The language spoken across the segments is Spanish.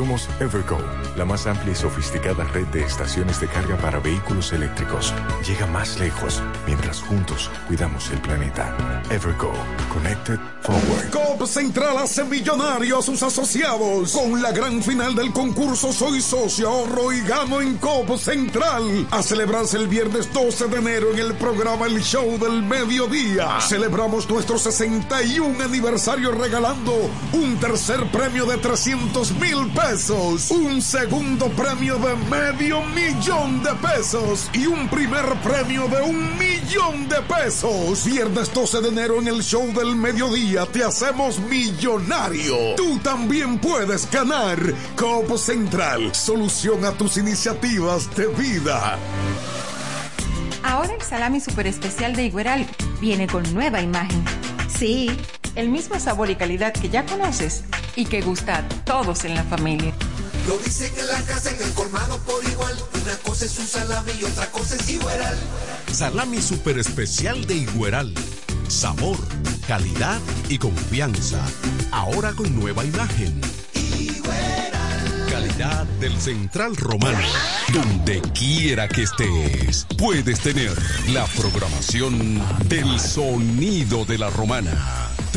Somos Evergo, la más amplia y sofisticada red de estaciones de carga para vehículos eléctricos. Llega más lejos mientras juntos cuidamos el planeta. Evergo, Connected Forward. COP Central hace millonario a sus asociados con la gran final del concurso Soy Socio Ahorro y Gano en COP Central. A celebrarse el viernes 12 de enero en el programa El Show del Mediodía. Celebramos nuestro 61 aniversario regalando un tercer premio de 300 mil pesos, un segundo premio de medio millón de pesos y un primer premio de un millón de pesos. Viernes 12 de enero en el show del mediodía te hacemos millonario. Tú también puedes ganar. Copo Central, solución a tus iniciativas de vida. Ahora el salami super especial de Igueral viene con nueva imagen. Sí, el mismo sabor y calidad que ya conoces y que gusta a todos en la familia. Lo dicen en la casa, en el colmado por igual. Una cosa es un salami y otra cosa es Igueral. Salami super especial de Igueral. Sabor, calidad y confianza. Ahora con nueva imagen. Calidad del Central Romano. Donde quiera que estés, puedes tener la programación del sonido de la romana.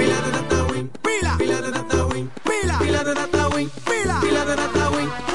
Pila de data win, pila, pila de data win, pila, pila de data win, pila, pila de data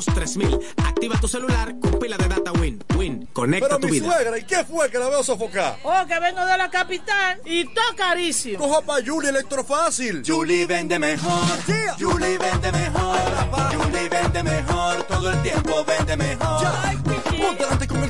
809 200 3000 Activa tu celular con pila de data Win. Win, conecta Pero tu mi vida. suegra, ¿y qué fue que la veo sofocar? Oh, que vengo de la capital y todo carísimo. Coja pa' Julie Electrofácil. Julie vende mejor. Julie vende mejor. Julie vende mejor. Todo el tiempo vende mejor. El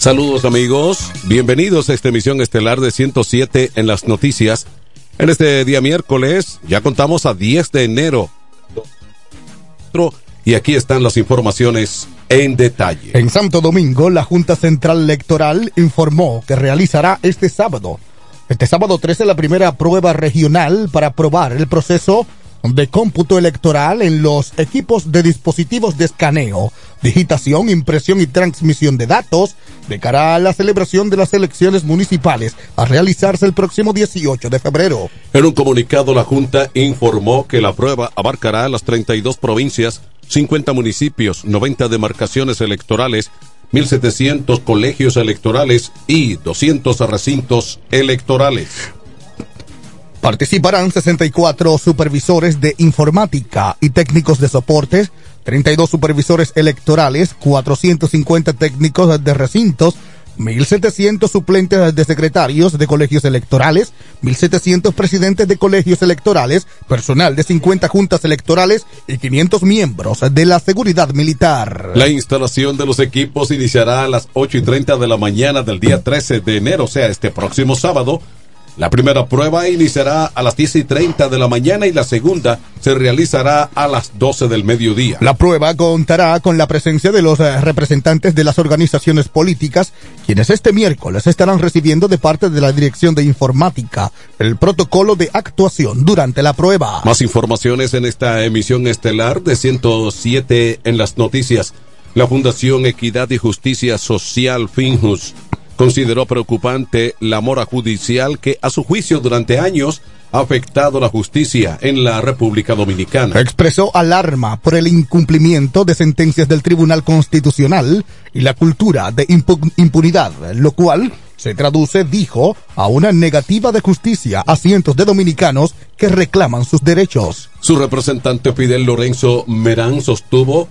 Saludos amigos, bienvenidos a esta emisión estelar de 107 en las noticias. En este día miércoles ya contamos a 10 de enero. Y aquí están las informaciones en detalle. En Santo Domingo, la Junta Central Electoral informó que realizará este sábado, este sábado 13, la primera prueba regional para aprobar el proceso de cómputo electoral en los equipos de dispositivos de escaneo, digitación, impresión y transmisión de datos de cara a la celebración de las elecciones municipales a realizarse el próximo 18 de febrero. En un comunicado, la Junta informó que la prueba abarcará las 32 provincias, 50 municipios, 90 demarcaciones electorales, 1.700 colegios electorales y 200 recintos electorales. Participarán 64 supervisores de informática y técnicos de soporte, 32 supervisores electorales, 450 técnicos de recintos, 1.700 suplentes de secretarios de colegios electorales, 1.700 presidentes de colegios electorales, personal de 50 juntas electorales y 500 miembros de la seguridad militar. La instalación de los equipos iniciará a las 8 y 30 de la mañana del día 13 de enero, o sea, este próximo sábado, la primera prueba iniciará a las 10 y 30 de la mañana y la segunda se realizará a las 12 del mediodía. La prueba contará con la presencia de los eh, representantes de las organizaciones políticas, quienes este miércoles estarán recibiendo de parte de la Dirección de Informática el protocolo de actuación durante la prueba. Más informaciones en esta emisión estelar de 107 en las noticias. La Fundación Equidad y Justicia Social Finjus consideró preocupante la mora judicial que, a su juicio, durante años ha afectado la justicia en la República Dominicana. Expresó alarma por el incumplimiento de sentencias del Tribunal Constitucional y la cultura de impu impunidad, lo cual se traduce, dijo, a una negativa de justicia a cientos de dominicanos que reclaman sus derechos. Su representante Fidel Lorenzo Merán sostuvo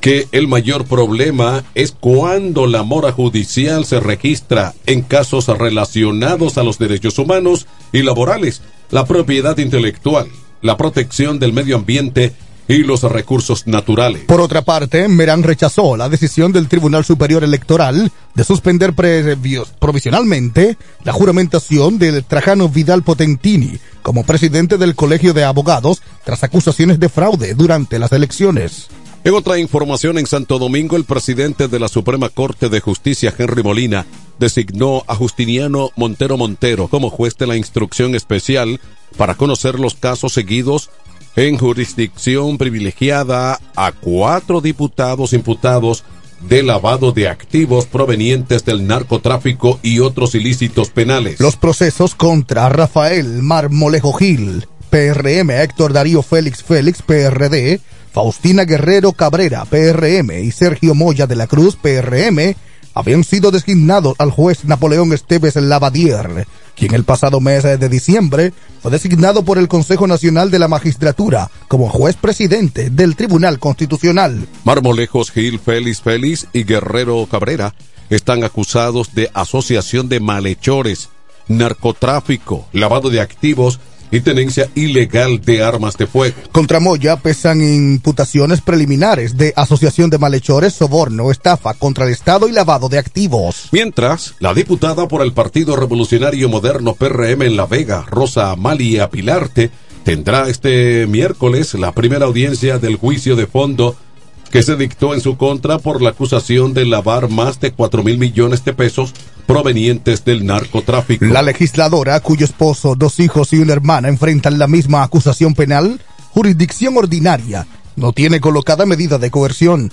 que el mayor problema es cuando la mora judicial se registra en casos relacionados a los derechos humanos y laborales, la propiedad intelectual, la protección del medio ambiente y los recursos naturales. Por otra parte, Merán rechazó la decisión del Tribunal Superior Electoral de suspender provisionalmente la juramentación del Trajano Vidal Potentini como presidente del Colegio de Abogados tras acusaciones de fraude durante las elecciones. En otra información, en Santo Domingo, el presidente de la Suprema Corte de Justicia, Henry Molina, designó a Justiniano Montero Montero como juez de la instrucción especial para conocer los casos seguidos en jurisdicción privilegiada a cuatro diputados imputados de lavado de activos provenientes del narcotráfico y otros ilícitos penales. Los procesos contra Rafael Marmolejo Gil, PRM, Héctor Darío Félix Félix, PRD, Faustina Guerrero Cabrera, PRM, y Sergio Moya de la Cruz, PRM, habían sido designados al juez Napoleón Esteves Lavadier, quien el pasado mes de diciembre fue designado por el Consejo Nacional de la Magistratura como juez presidente del Tribunal Constitucional. Marmolejos Gil Félix Félix y Guerrero Cabrera están acusados de asociación de malhechores, narcotráfico, lavado de activos y tenencia ilegal de armas de fuego. Contra Moya pesan imputaciones preliminares de asociación de malhechores, soborno, estafa contra el Estado y lavado de activos. Mientras, la diputada por el Partido Revolucionario Moderno PRM en La Vega, Rosa Amalia Pilarte, tendrá este miércoles la primera audiencia del juicio de fondo que se dictó en su contra por la acusación de lavar más de 4 mil millones de pesos provenientes del narcotráfico. La legisladora, cuyo esposo, dos hijos y una hermana enfrentan la misma acusación penal, jurisdicción ordinaria, no tiene colocada medida de coerción.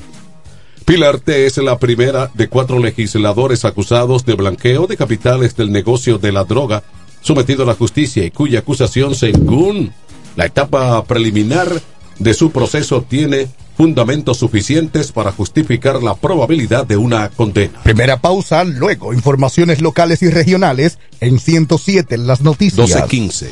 Pilarte es la primera de cuatro legisladores acusados de blanqueo de capitales del negocio de la droga sometido a la justicia y cuya acusación, según la etapa preliminar de su proceso, tiene fundamentos suficientes para justificar la probabilidad de una condena. Primera pausa, luego informaciones locales y regionales en 107 en las noticias. 1215.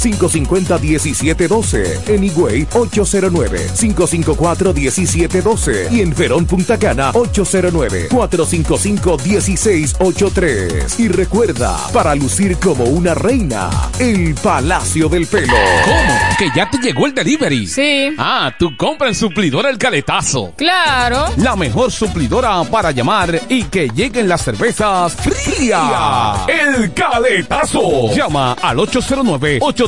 809-550-1712, en Higüey 809-554-1712 y en Verón Punta Cana 809-455-1683. Y recuerda, para lucir como una reina, el Palacio del Pelo. ¿Cómo? ¿Que ya te llegó el delivery? Sí. Ah, tú compra en suplidora el caletazo. Claro. La mejor suplidora para llamar y que lleguen las cervezas frías. El Caletazo. Llama al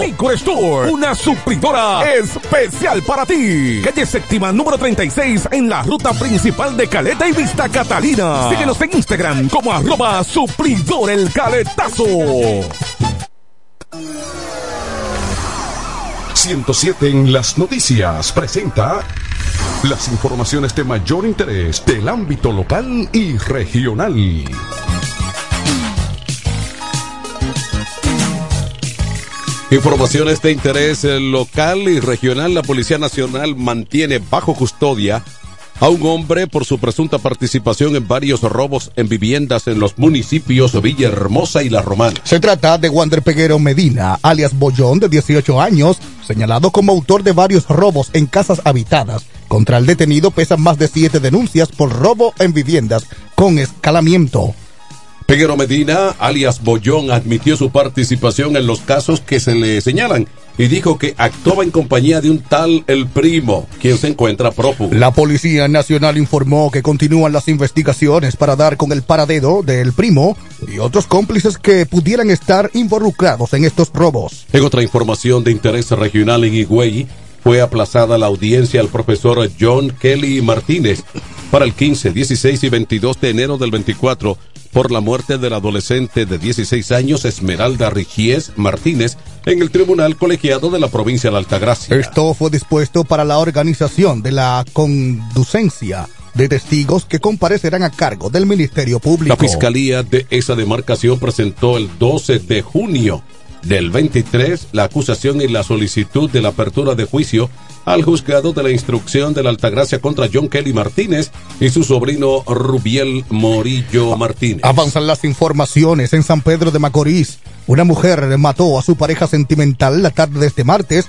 Licor Store. Una supridora especial para ti. Calle séptima número 36 en la ruta principal de Caleta y Vista Catalina. Síguenos en Instagram como arroba suplidor el caletazo. 107 en las noticias presenta las informaciones de mayor interés del ámbito local y regional. Informaciones de interés eh, local y regional. La Policía Nacional mantiene bajo custodia a un hombre por su presunta participación en varios robos en viviendas en los municipios Villahermosa y La Romana. Se trata de Wander Peguero Medina, alias Bollón, de 18 años, señalado como autor de varios robos en casas habitadas. Contra el detenido pesan más de siete denuncias por robo en viviendas con escalamiento. Peguero Medina, alias Bollón, admitió su participación en los casos que se le señalan y dijo que actuaba en compañía de un tal El Primo, quien se encuentra prófugo. La Policía Nacional informó que continúan las investigaciones para dar con el paradero del Primo y otros cómplices que pudieran estar involucrados en estos robos. En otra información de interés regional en Higüey, fue aplazada la audiencia al profesor John Kelly Martínez para el 15, 16 y 22 de enero del 24 por la muerte del adolescente de 16 años Esmeralda Rigies Martínez en el Tribunal Colegiado de la provincia de Altagracia. Esto fue dispuesto para la organización de la conducencia de testigos que comparecerán a cargo del Ministerio Público. La Fiscalía de esa demarcación presentó el 12 de junio del 23 la acusación y la solicitud de la apertura de juicio al juzgado de la instrucción de la Altagracia contra John Kelly Martínez y su sobrino Rubiel Morillo Martínez. Avanzan las informaciones en San Pedro de Macorís. Una mujer mató a su pareja sentimental la tarde de este martes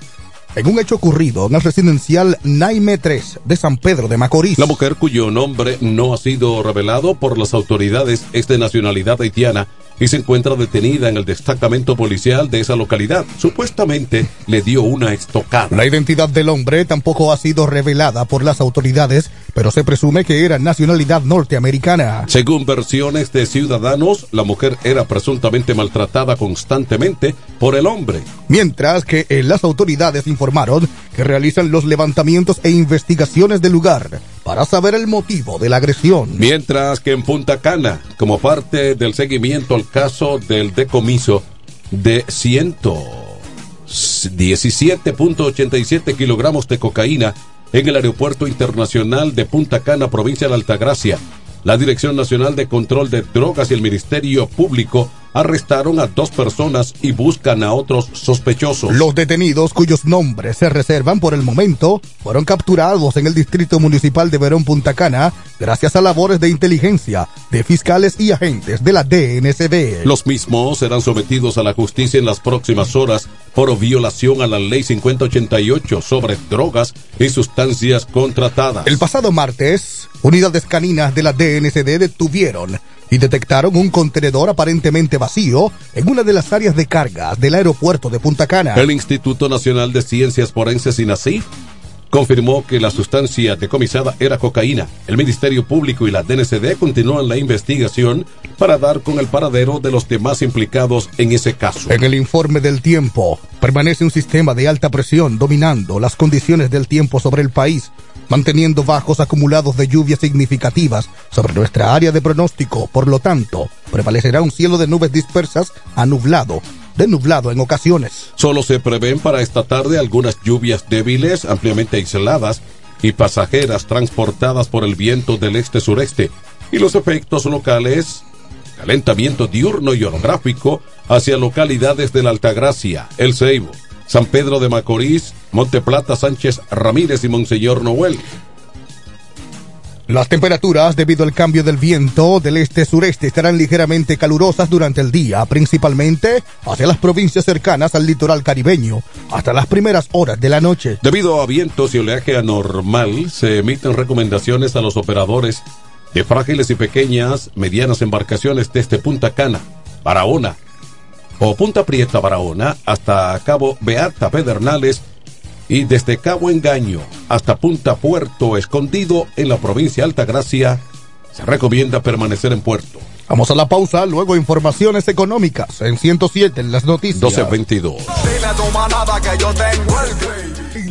en un hecho ocurrido en el residencial Naime 3 de San Pedro de Macorís. La mujer cuyo nombre no ha sido revelado por las autoridades es de nacionalidad haitiana y se encuentra detenida en el destacamento policial de esa localidad. Supuestamente le dio una estocada. La identidad del hombre tampoco ha sido revelada por las autoridades, pero se presume que era nacionalidad norteamericana. Según versiones de ciudadanos, la mujer era presuntamente maltratada constantemente por el hombre. Mientras que eh, las autoridades informaron que realizan los levantamientos e investigaciones del lugar para saber el motivo de la agresión. Mientras que en Punta Cana, como parte del seguimiento al caso del decomiso de 117.87 kilogramos de cocaína en el Aeropuerto Internacional de Punta Cana, provincia de Altagracia, la Dirección Nacional de Control de Drogas y el Ministerio Público arrestaron a dos personas y buscan a otros sospechosos. Los detenidos cuyos nombres se reservan por el momento fueron capturados en el Distrito Municipal de Verón Punta Cana gracias a labores de inteligencia de fiscales y agentes de la DNCD. Los mismos serán sometidos a la justicia en las próximas horas por violación a la Ley 5088 sobre drogas y sustancias contratadas. El pasado martes, unidades caninas de la DNCD detuvieron y detectaron un contenedor aparentemente vacío en una de las áreas de cargas del aeropuerto de Punta Cana. El Instituto Nacional de Ciencias Forenses INACIF confirmó que la sustancia decomisada era cocaína. El Ministerio Público y la DNCD continúan la investigación para dar con el paradero de los demás implicados en ese caso. En el informe del tiempo, permanece un sistema de alta presión dominando las condiciones del tiempo sobre el país, manteniendo bajos acumulados de lluvias significativas sobre nuestra área de pronóstico. Por lo tanto, prevalecerá un cielo de nubes dispersas a nublado de nublado en ocasiones. Solo se prevén para esta tarde algunas lluvias débiles, ampliamente aisladas y pasajeras transportadas por el viento del este-sureste y los efectos locales, calentamiento diurno y orográfico hacia localidades de la Altagracia, El Ceibo, San Pedro de Macorís, Monte Plata, Sánchez Ramírez y Monseñor Noel. Las temperaturas, debido al cambio del viento del este-sureste, estarán ligeramente calurosas durante el día, principalmente hacia las provincias cercanas al litoral caribeño, hasta las primeras horas de la noche. Debido a vientos y oleaje anormal, se emiten recomendaciones a los operadores de frágiles y pequeñas, medianas embarcaciones desde Punta Cana, Barahona o Punta Prieta, Barahona, hasta Cabo Beata, Pedernales, y desde Cabo Engaño hasta Punta Puerto Escondido en la provincia de Altagracia, se recomienda permanecer en puerto. Vamos a la pausa, luego informaciones económicas en 107 en las noticias. 1222. Dile a tu manada que yo tengo el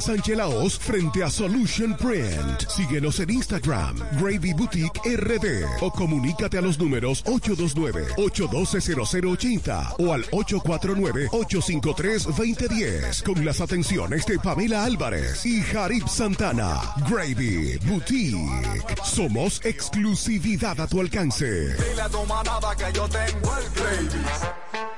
Sánchez Laos frente a Solution Print. Síguenos en Instagram, Gravy Boutique RD o comunícate a los números 829-812-0080 o al 849-853-2010 con las atenciones de Pamela Álvarez y Jarib Santana. Gravy Boutique. Somos exclusividad a tu alcance. Dile a tu que yo tengo el gravy.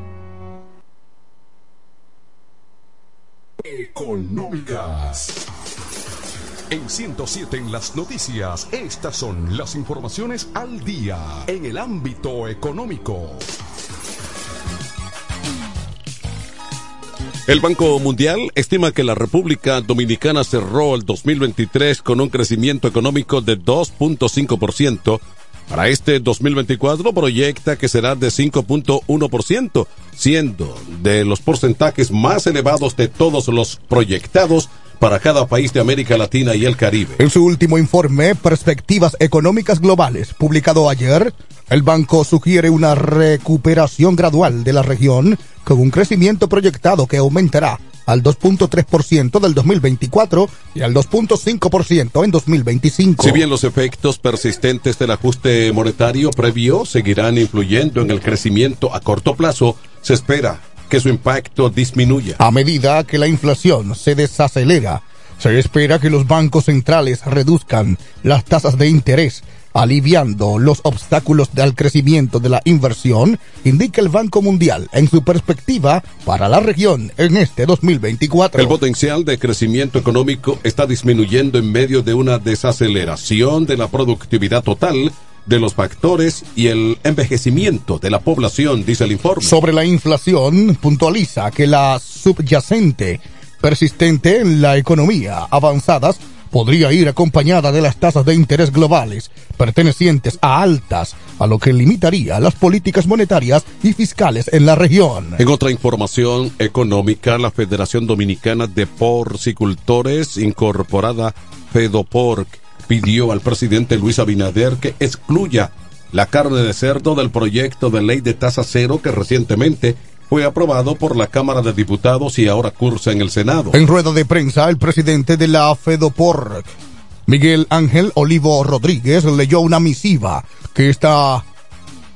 Económicas. En 107 en las noticias, estas son las informaciones al día en el ámbito económico. El Banco Mundial estima que la República Dominicana cerró el 2023 con un crecimiento económico de 2.5%. Para este 2024 proyecta que será de 5.1%, siendo de los porcentajes más elevados de todos los proyectados para cada país de América Latina y el Caribe. En su último informe, Perspectivas Económicas Globales, publicado ayer, el banco sugiere una recuperación gradual de la región con un crecimiento proyectado que aumentará al 2.3% del 2024 y al 2.5% en 2025. Si bien los efectos persistentes del ajuste monetario previo seguirán influyendo en el crecimiento a corto plazo, se espera que su impacto disminuya. A medida que la inflación se desacelera, se espera que los bancos centrales reduzcan las tasas de interés, aliviando los obstáculos al crecimiento de la inversión, indica el Banco Mundial en su perspectiva para la región en este 2024. El potencial de crecimiento económico está disminuyendo en medio de una desaceleración de la productividad total de los factores y el envejecimiento de la población, dice el informe. Sobre la inflación, puntualiza que la subyacente persistente en la economía avanzadas podría ir acompañada de las tasas de interés globales pertenecientes a altas, a lo que limitaría las políticas monetarias y fiscales en la región. En otra información económica, la Federación Dominicana de Porcicultores, incorporada FEDOPORC, pidió al presidente Luis Abinader que excluya la carne de cerdo del proyecto de ley de tasa cero que recientemente fue aprobado por la Cámara de Diputados y ahora cursa en el Senado. En rueda de prensa, el presidente de la FEDOPORC, Miguel Ángel Olivo Rodríguez, leyó una misiva que esta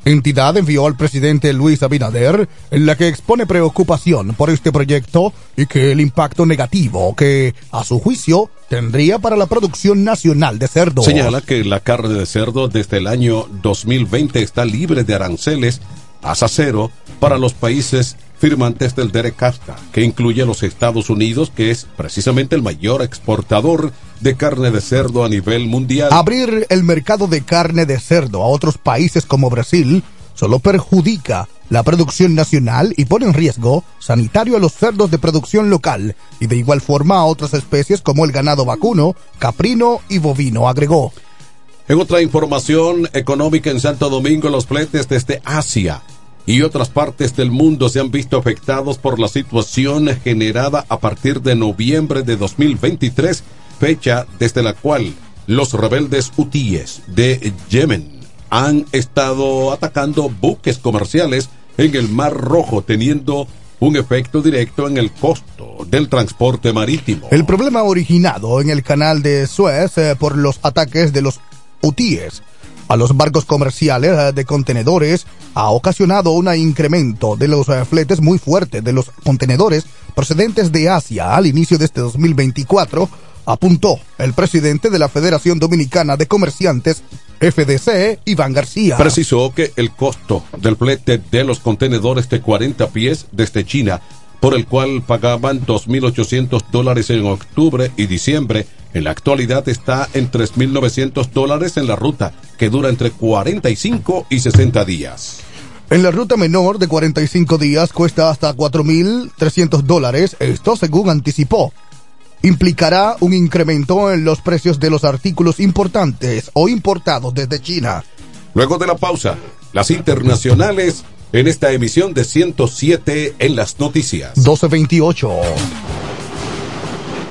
entidad envió al presidente Luis Abinader en la que expone preocupación por este proyecto y que el impacto negativo que, a su juicio, tendría para la producción nacional de cerdo. Señala que la carne de cerdo desde el año 2020 está libre de aranceles tasa cero para los países firmantes del DERECAFTA, que incluye a los Estados Unidos, que es precisamente el mayor exportador de carne de cerdo a nivel mundial. Abrir el mercado de carne de cerdo a otros países como Brasil solo perjudica la producción nacional y pone en riesgo sanitario a los cerdos de producción local y de igual forma a otras especies como el ganado vacuno, caprino y bovino, agregó. En otra información económica en Santo Domingo, los fletes desde Asia y otras partes del mundo se han visto afectados por la situación generada a partir de noviembre de 2023, fecha desde la cual los rebeldes hutíes de Yemen han estado atacando buques comerciales en el Mar Rojo, teniendo un efecto directo en el costo del transporte marítimo. El problema originado en el canal de Suez eh, por los ataques de los hutíes a los barcos comerciales eh, de contenedores ha ocasionado un incremento de los eh, fletes muy fuerte de los contenedores procedentes de Asia al inicio de este 2024, apuntó el presidente de la Federación Dominicana de Comerciantes, FDC, Iván García. Precisó que el costo del flete de los contenedores de 40 pies desde China, por el cual pagaban 2.800 dólares en octubre y diciembre, en la actualidad está en 3.900 dólares en la ruta, que dura entre 45 y 60 días. En la ruta menor de 45 días cuesta hasta 4.300 dólares, esto según anticipó. Implicará un incremento en los precios de los artículos importantes o importados desde China. Luego de la pausa, las internacionales en esta emisión de 107 en las noticias. 1228.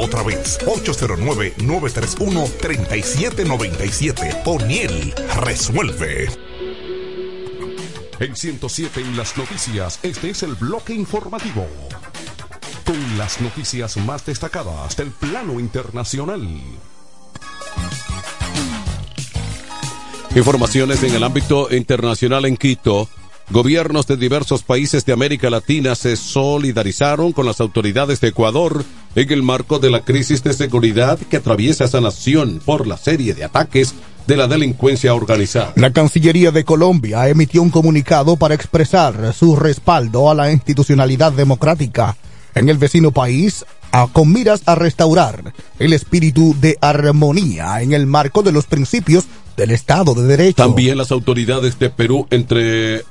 otra vez. 809-931-3797. O'Neill resuelve. En 107 en las noticias, este es el bloque informativo. Con las noticias más destacadas del plano internacional. Informaciones en el ámbito internacional en Quito. Gobiernos de diversos países de América Latina se solidarizaron con las autoridades de Ecuador en el marco de la crisis de seguridad que atraviesa esa nación por la serie de ataques de la delincuencia organizada. La Cancillería de Colombia emitió un comunicado para expresar su respaldo a la institucionalidad democrática en el vecino país a, con miras a restaurar el espíritu de armonía en el marco de los principios del Estado de Derecho. También las autoridades de Perú, entre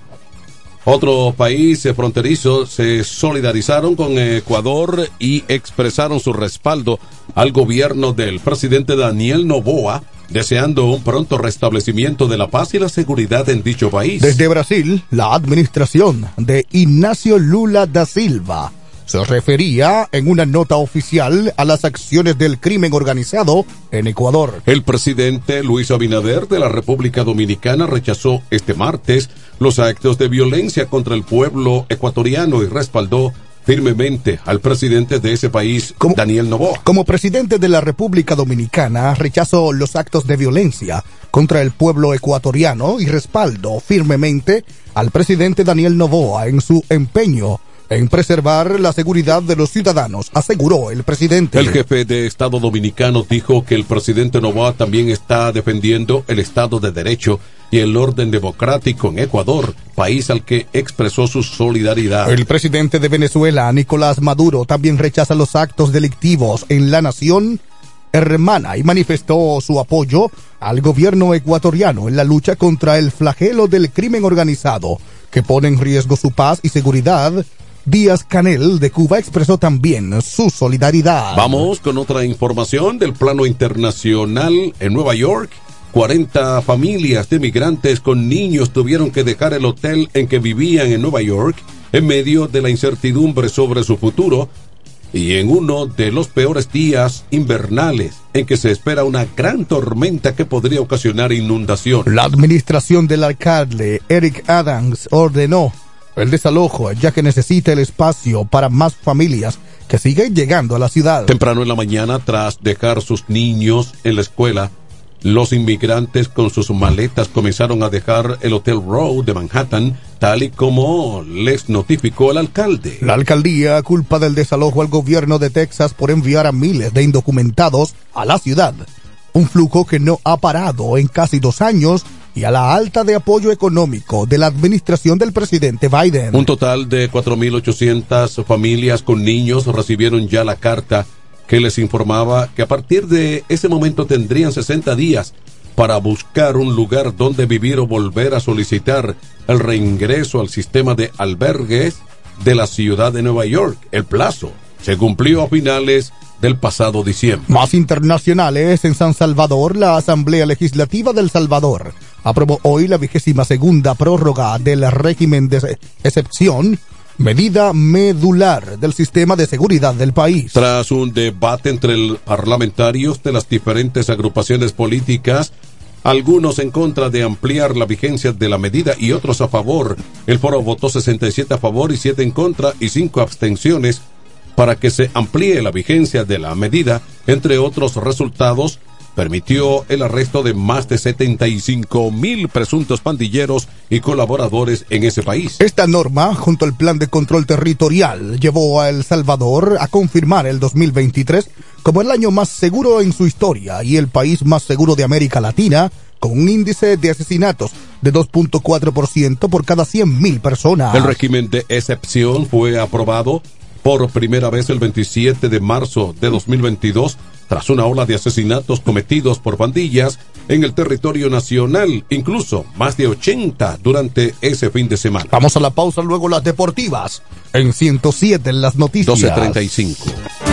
otro país fronterizo, se solidarizaron con Ecuador y expresaron su respaldo al gobierno del presidente Daniel Noboa, deseando un pronto restablecimiento de la paz y la seguridad en dicho país. Desde Brasil, la administración de Ignacio Lula da Silva se refería en una nota oficial a las acciones del crimen organizado en Ecuador. El presidente Luis Abinader de la República Dominicana rechazó este martes los actos de violencia contra el pueblo ecuatoriano y respaldó firmemente al presidente de ese país, como, Daniel Novoa. Como presidente de la República Dominicana, rechazó los actos de violencia contra el pueblo ecuatoriano y respaldo firmemente al presidente Daniel Novoa en su empeño en preservar la seguridad de los ciudadanos, aseguró el presidente. El jefe de Estado dominicano dijo que el presidente Novoa también está defendiendo el Estado de Derecho y el orden democrático en Ecuador, país al que expresó su solidaridad. El presidente de Venezuela, Nicolás Maduro, también rechaza los actos delictivos en la nación hermana y manifestó su apoyo al gobierno ecuatoriano en la lucha contra el flagelo del crimen organizado, que pone en riesgo su paz y seguridad Díaz Canel de Cuba expresó también su solidaridad. Vamos con otra información del plano internacional en Nueva York. 40 familias de migrantes con niños tuvieron que dejar el hotel en que vivían en Nueva York en medio de la incertidumbre sobre su futuro y en uno de los peores días invernales en que se espera una gran tormenta que podría ocasionar inundación. La administración del alcalde Eric Adams ordenó el desalojo, ya que necesita el espacio para más familias que siguen llegando a la ciudad. Temprano en la mañana, tras dejar sus niños en la escuela, Los inmigrantes con sus maletas comenzaron a dejar el Hotel Row de Manhattan, tal y como les notificó el alcalde. La alcaldía culpa del desalojo al gobierno de Texas por enviar a miles de indocumentados a la ciudad. Un flujo que no ha parado en casi dos años y a la alta de apoyo económico de la administración del presidente Biden. Un total de 4.800 familias con niños recibieron ya la carta que les informaba que a partir de ese momento tendrían 60 días para buscar un lugar donde vivir o volver a solicitar el reingreso al sistema de albergues de la ciudad de Nueva York. El plazo se cumplió a finales del pasado diciembre. Más internacionales en San Salvador, la Asamblea Legislativa del Salvador aprobó hoy la vigésima segunda prórroga del régimen de excepción medida medular del sistema de seguridad del país. Tras un debate entre parlamentarios de las diferentes agrupaciones políticas, algunos en contra de ampliar la vigencia de la medida y otros a favor, el foro votó 67 a favor y 7 en contra y 5 abstenciones para que se amplíe la vigencia de la medida, entre otros resultados permitió el arresto de más de 75 mil presuntos pandilleros y colaboradores en ese país. Esta norma, junto al plan de control territorial, llevó a El Salvador a confirmar el 2023 como el año más seguro en su historia y el país más seguro de América Latina, con un índice de asesinatos de 2.4% por cada 100.000 personas. El régimen de excepción fue aprobado por primera vez el 27 de marzo de 2022 tras una ola de asesinatos cometidos por pandillas en el territorio nacional, incluso más de 80 durante ese fin de semana. Vamos a la pausa, luego las deportivas. En 107 en las noticias. 12.35.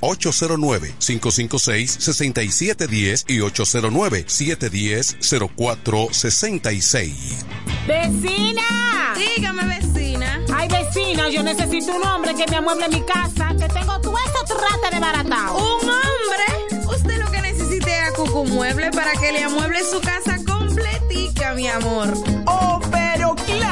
809-556-6710 y 809-710-0466. ¡Vecina! Dígame, vecina. Ay, vecina, yo necesito un hombre que me amueble mi casa, que tengo todo eso trata de baratado. ¿Un hombre? Usted lo que necesite es a Cucu Mueble para que le amueble su casa completica, mi amor. Oh, pero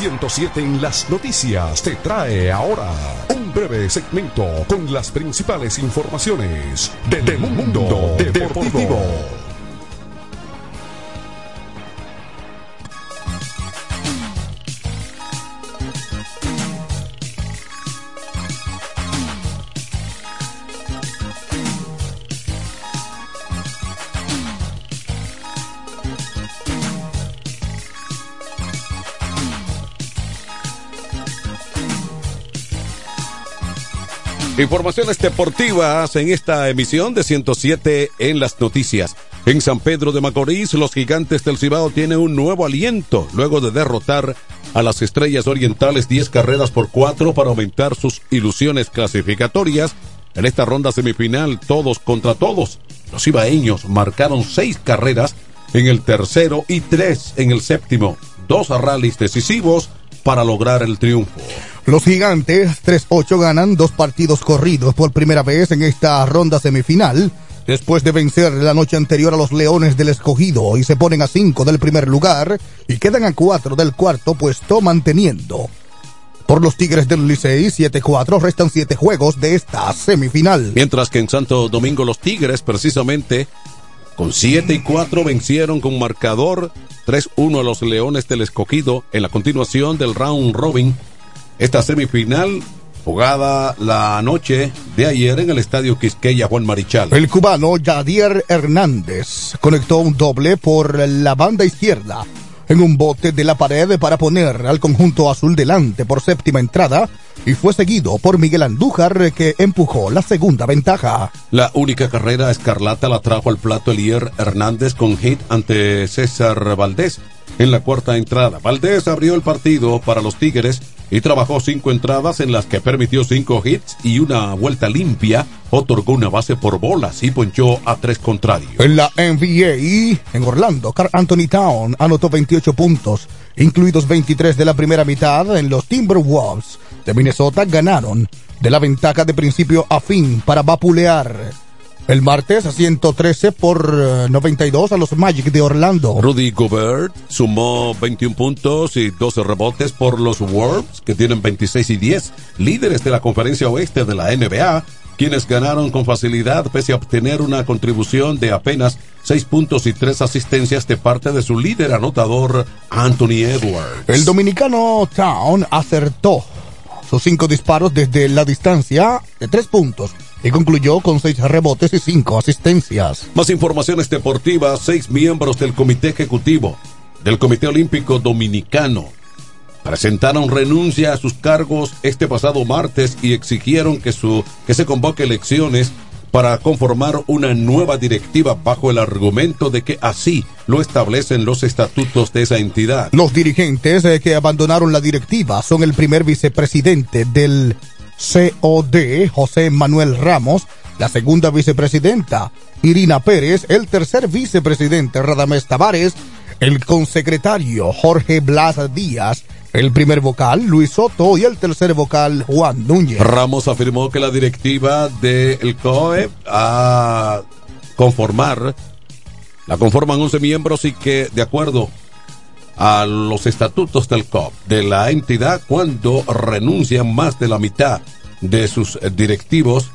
107 en las noticias te trae ahora un breve segmento con las principales informaciones del mundo deportivo. Informaciones deportivas en esta emisión de 107 en las noticias. En San Pedro de Macorís, los gigantes del Cibao tienen un nuevo aliento luego de derrotar a las estrellas orientales 10 carreras por 4 para aumentar sus ilusiones clasificatorias. En esta ronda semifinal, todos contra todos. Los ibaeños marcaron 6 carreras en el tercero y 3 en el séptimo. Dos rallies decisivos para lograr el triunfo. Los gigantes 3-8 ganan dos partidos corridos por primera vez en esta ronda semifinal, después de vencer la noche anterior a los Leones del Escogido y se ponen a 5 del primer lugar y quedan a 4 del cuarto puesto manteniendo. Por los Tigres del Licey 7-4 restan 7 juegos de esta semifinal. Mientras que en Santo Domingo los Tigres precisamente con 7 y 4 vencieron con marcador 3-1 a los Leones del Escogido en la continuación del round robin. Esta semifinal jugada la noche de ayer en el estadio Quisqueya Juan Marichal. El cubano Yadier Hernández conectó un doble por la banda izquierda en un bote de la pared para poner al conjunto azul delante por séptima entrada y fue seguido por Miguel Andújar que empujó la segunda ventaja. La única carrera escarlata la trajo al plato Elier Hernández con hit ante César Valdés en la cuarta entrada. Valdés abrió el partido para los Tigres y trabajó cinco entradas en las que permitió cinco hits y una vuelta limpia. Otorgó una base por bolas y ponchó a tres contrarios. En la NBA, en Orlando, Carl Anthony Town anotó 28 puntos, incluidos 23 de la primera mitad en los Timberwolves de Minnesota ganaron de la ventaja de principio a fin para vapulear. El martes a 113 por eh, 92 a los Magic de Orlando. Rudy Gobert sumó 21 puntos y 12 rebotes por los Wolves, que tienen 26 y 10, líderes de la conferencia oeste de la NBA, quienes ganaron con facilidad pese a obtener una contribución de apenas 6 puntos y 3 asistencias de parte de su líder anotador, Anthony Edwards. El dominicano Town acertó sus cinco disparos desde la distancia de tres puntos y concluyó con seis rebotes y cinco asistencias. Más informaciones deportivas, seis miembros del Comité Ejecutivo del Comité Olímpico Dominicano presentaron renuncia a sus cargos este pasado martes y exigieron que, su, que se convoque elecciones para conformar una nueva directiva bajo el argumento de que así lo establecen los estatutos de esa entidad. Los dirigentes que abandonaron la directiva son el primer vicepresidente del COD, José Manuel Ramos, la segunda vicepresidenta, Irina Pérez, el tercer vicepresidente, Radamés Tavares, el consecretario, Jorge Blas Díaz, el primer vocal, Luis Soto, y el tercer vocal, Juan Núñez. Ramos afirmó que la directiva del COE a conformar, la conforman 11 miembros y que, de acuerdo a los estatutos del COP, de la entidad, cuando renuncian más de la mitad de sus directivos,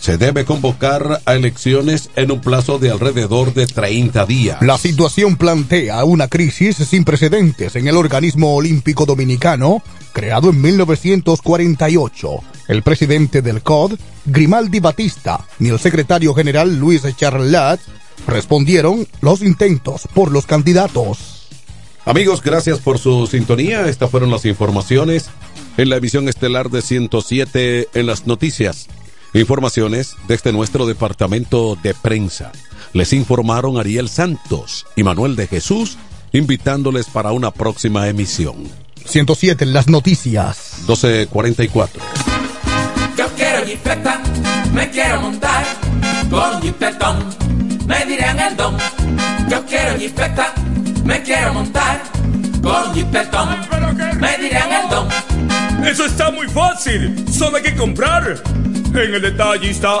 se debe convocar a elecciones en un plazo de alrededor de 30 días. La situación plantea una crisis sin precedentes en el organismo olímpico dominicano, creado en 1948. El presidente del COD, Grimaldi Batista, ni el secretario general Luis Charlat respondieron los intentos por los candidatos. Amigos, gracias por su sintonía. Estas fueron las informaciones en la emisión estelar de 107 en las noticias. Informaciones desde nuestro departamento de prensa. Les informaron Ariel Santos y Manuel de Jesús, invitándoles para una próxima emisión. 107 en las noticias. 1244. Yo quiero jipeta, me quiero montar con jipetón, me dirán el don. Yo quiero jipeta, me quiero montar con jipetón, me dirán el don. Eso está muy fácil, solo hay que comprar. En el detallista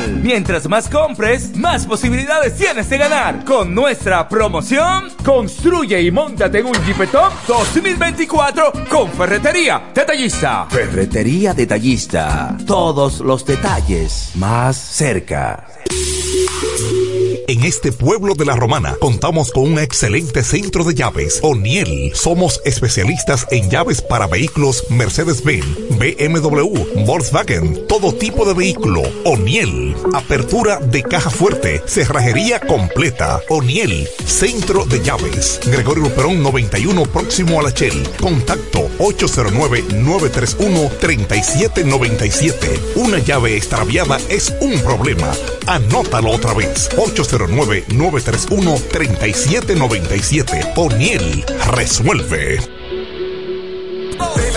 Mientras más compres, más posibilidades tienes de ganar. Con nuestra promoción, construye y montate en un Jeepetop 2024 con Ferretería Detallista. Ferretería Detallista. Todos los detalles más cerca. En este pueblo de la Romana contamos con un excelente centro de llaves. O'Neill. Somos especialistas en llaves para vehículos Mercedes-Benz, BMW, Volkswagen, todo tipo de vehículo. O'Neill. Apertura de caja fuerte, cerrajería completa. O'Neill. Centro de llaves. Gregorio Perón 91 próximo a la Shell. Contacto 809-931-3797. Una llave extraviada es un problema. Anótalo otra vez. 809-931-3797. O'Neill resuelve.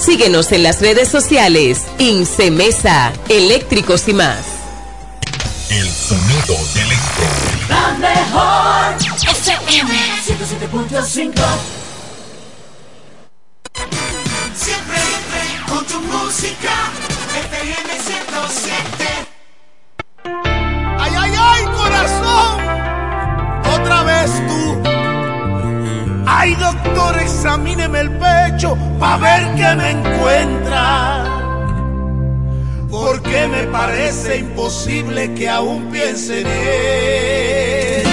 Síguenos en las redes sociales. Incemesa, eléctricos y más. El sonido del electro. La mejor FM 107.5 Siempre con tu música. FM 107. ¡Ay, ay, ay, corazón! Otra vez tú. Ay, doctor, examíneme el pecho pa' ver qué me encuentra. Porque me parece imposible que aún piense en ella.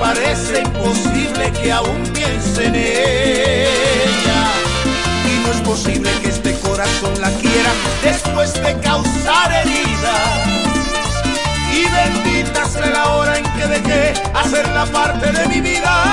Parece imposible que aún piense en ella. Y no es posible que este corazón la quiera después de causar heridas. Y bendita sea la hora en que dejé hacerla parte de mi vida.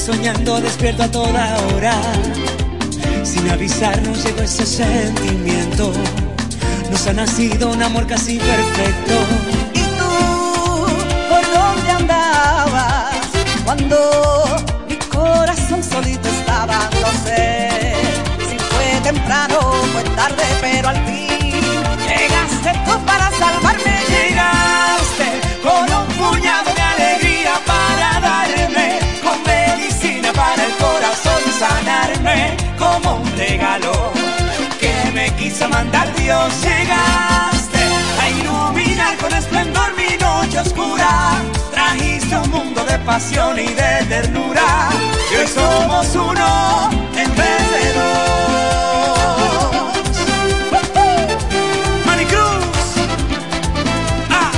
Soñando despierto a toda hora. Sin avisarnos llegó ese sentimiento. Nos ha nacido un amor casi perfecto. ¿Y tú por dónde andabas cuando mi corazón solito estaba? No sé si fue temprano o fue tarde, quiso mandar Dios. Llegaste a iluminar con esplendor mi noche oscura. Trajiste un mundo de pasión y de ternura. Y hoy somos uno en vez de dos. Manicruz. Ah.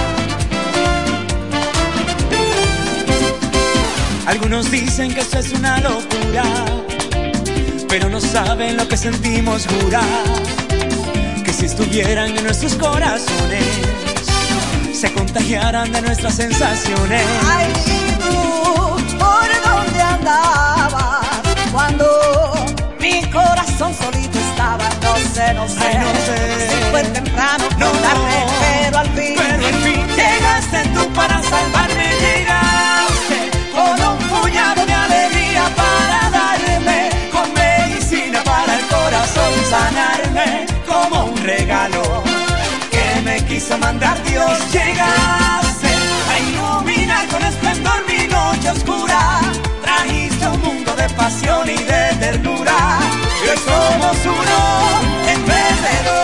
Algunos dicen que esto es una locura, pero no saben lo que sentimos jurar. Si estuvieran en nuestros corazones, se contagiaran de nuestras sensaciones. Ay, ¿y tú por dónde andabas cuando mi corazón solito estaba? No sé, no sé, Ay, no sé. si fue temprano No, tarde, pero al fin, Pero en fin llegaste tú para salvarme, llegaste con un puñado de alegría para darme, con medicina para el corazón sanarme, quiso mandar Dios. Llegaste a iluminar con esplendor mi noche oscura, trajiste un mundo de pasión y de ternura, y hoy somos uno en.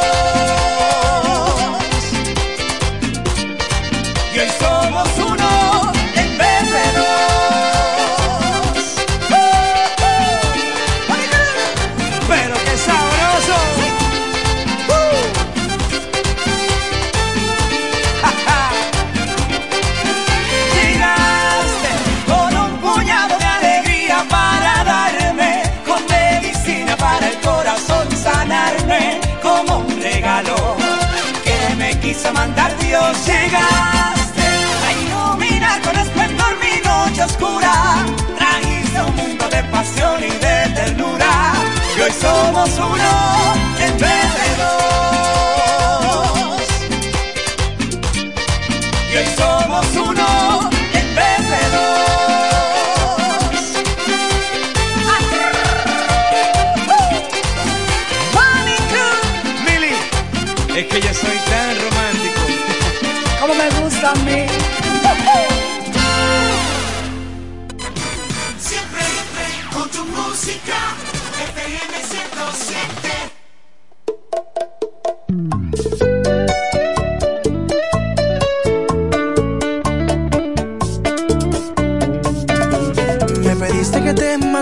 Llegaste a iluminar con esplendor mi noche oscura. Trajiste un mundo de pasión y de ternura. Y hoy somos uno en vez de dos. Y hoy somos uno en vez de dos a mí. Siempre, siempre con tu música, FM 107.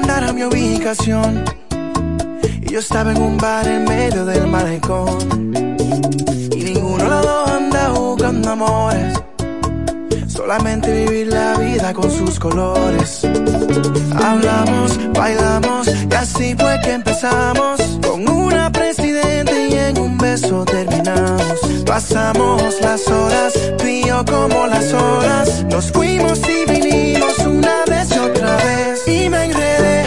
a mi ubicación. Y yo estaba en un bar en medio del malecón. Y ninguno de los dos anda buscando amores solamente vivir la vida con sus colores. Hablamos, bailamos y así fue que empezamos. Con una presidente y en un beso terminamos. Pasamos las horas, tú y yo como las horas. Nos fuimos y vinimos una vez y otra vez. Y me enredé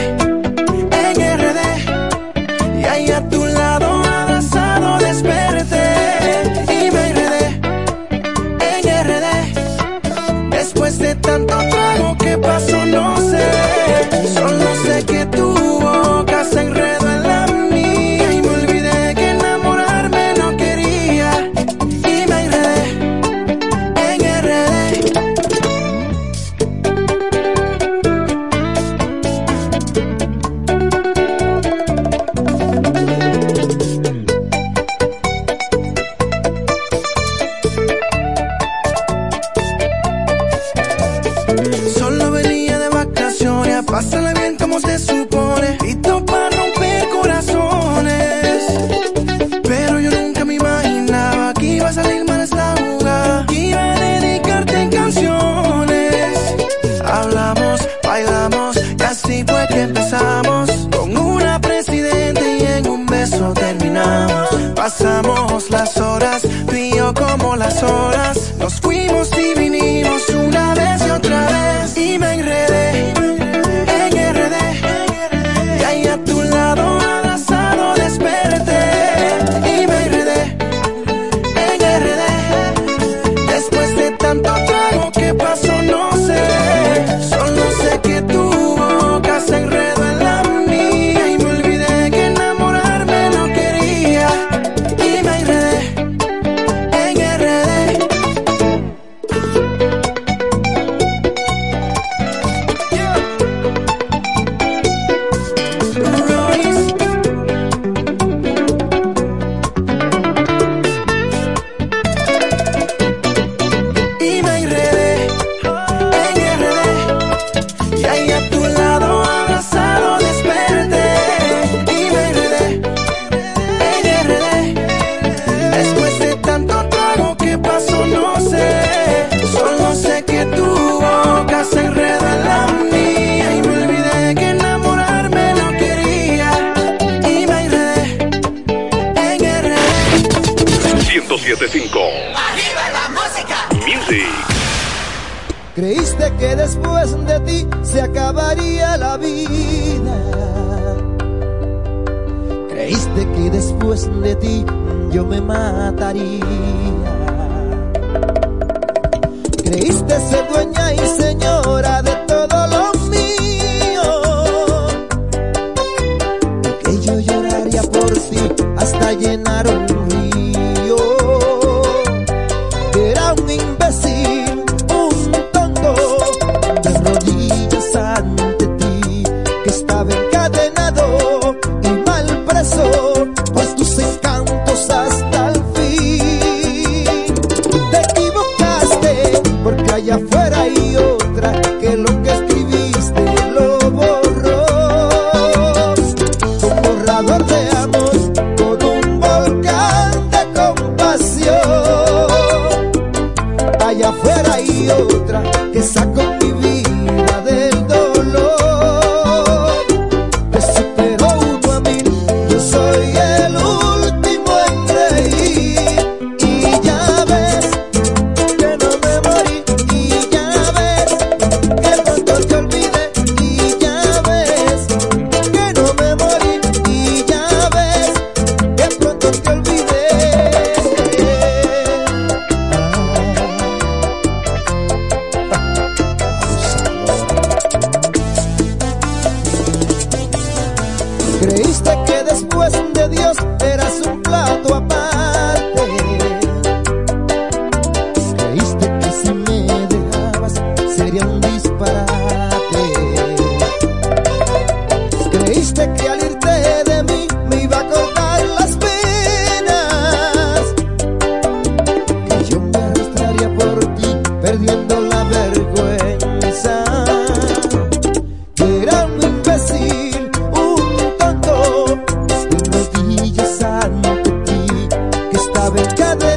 ti yo me mataría. Creíste ser dueña y señora de todo lo mío.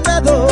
bebedor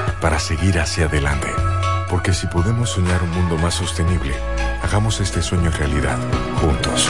para seguir hacia adelante. Porque si podemos soñar un mundo más sostenible, hagamos este sueño realidad, juntos.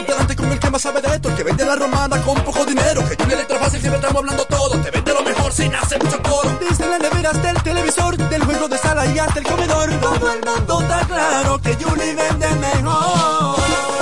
Delante con el que más sabe de esto, el que vende la romana con poco dinero. Que Julie Electrofácil siempre estamos hablando todo. Te vende lo mejor sin hacer mucho coro. Desde la nevera hasta el televisor, del juego de sala y hasta el comedor. Todo el mundo está claro que Julie vende mejor.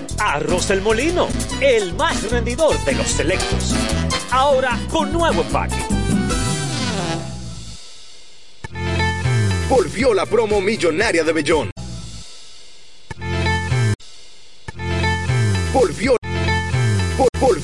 Arroz El Molino, el más rendidor de los selectos. Ahora con nuevo empaque. Volvió la promo millonaria de Bellón. Volvió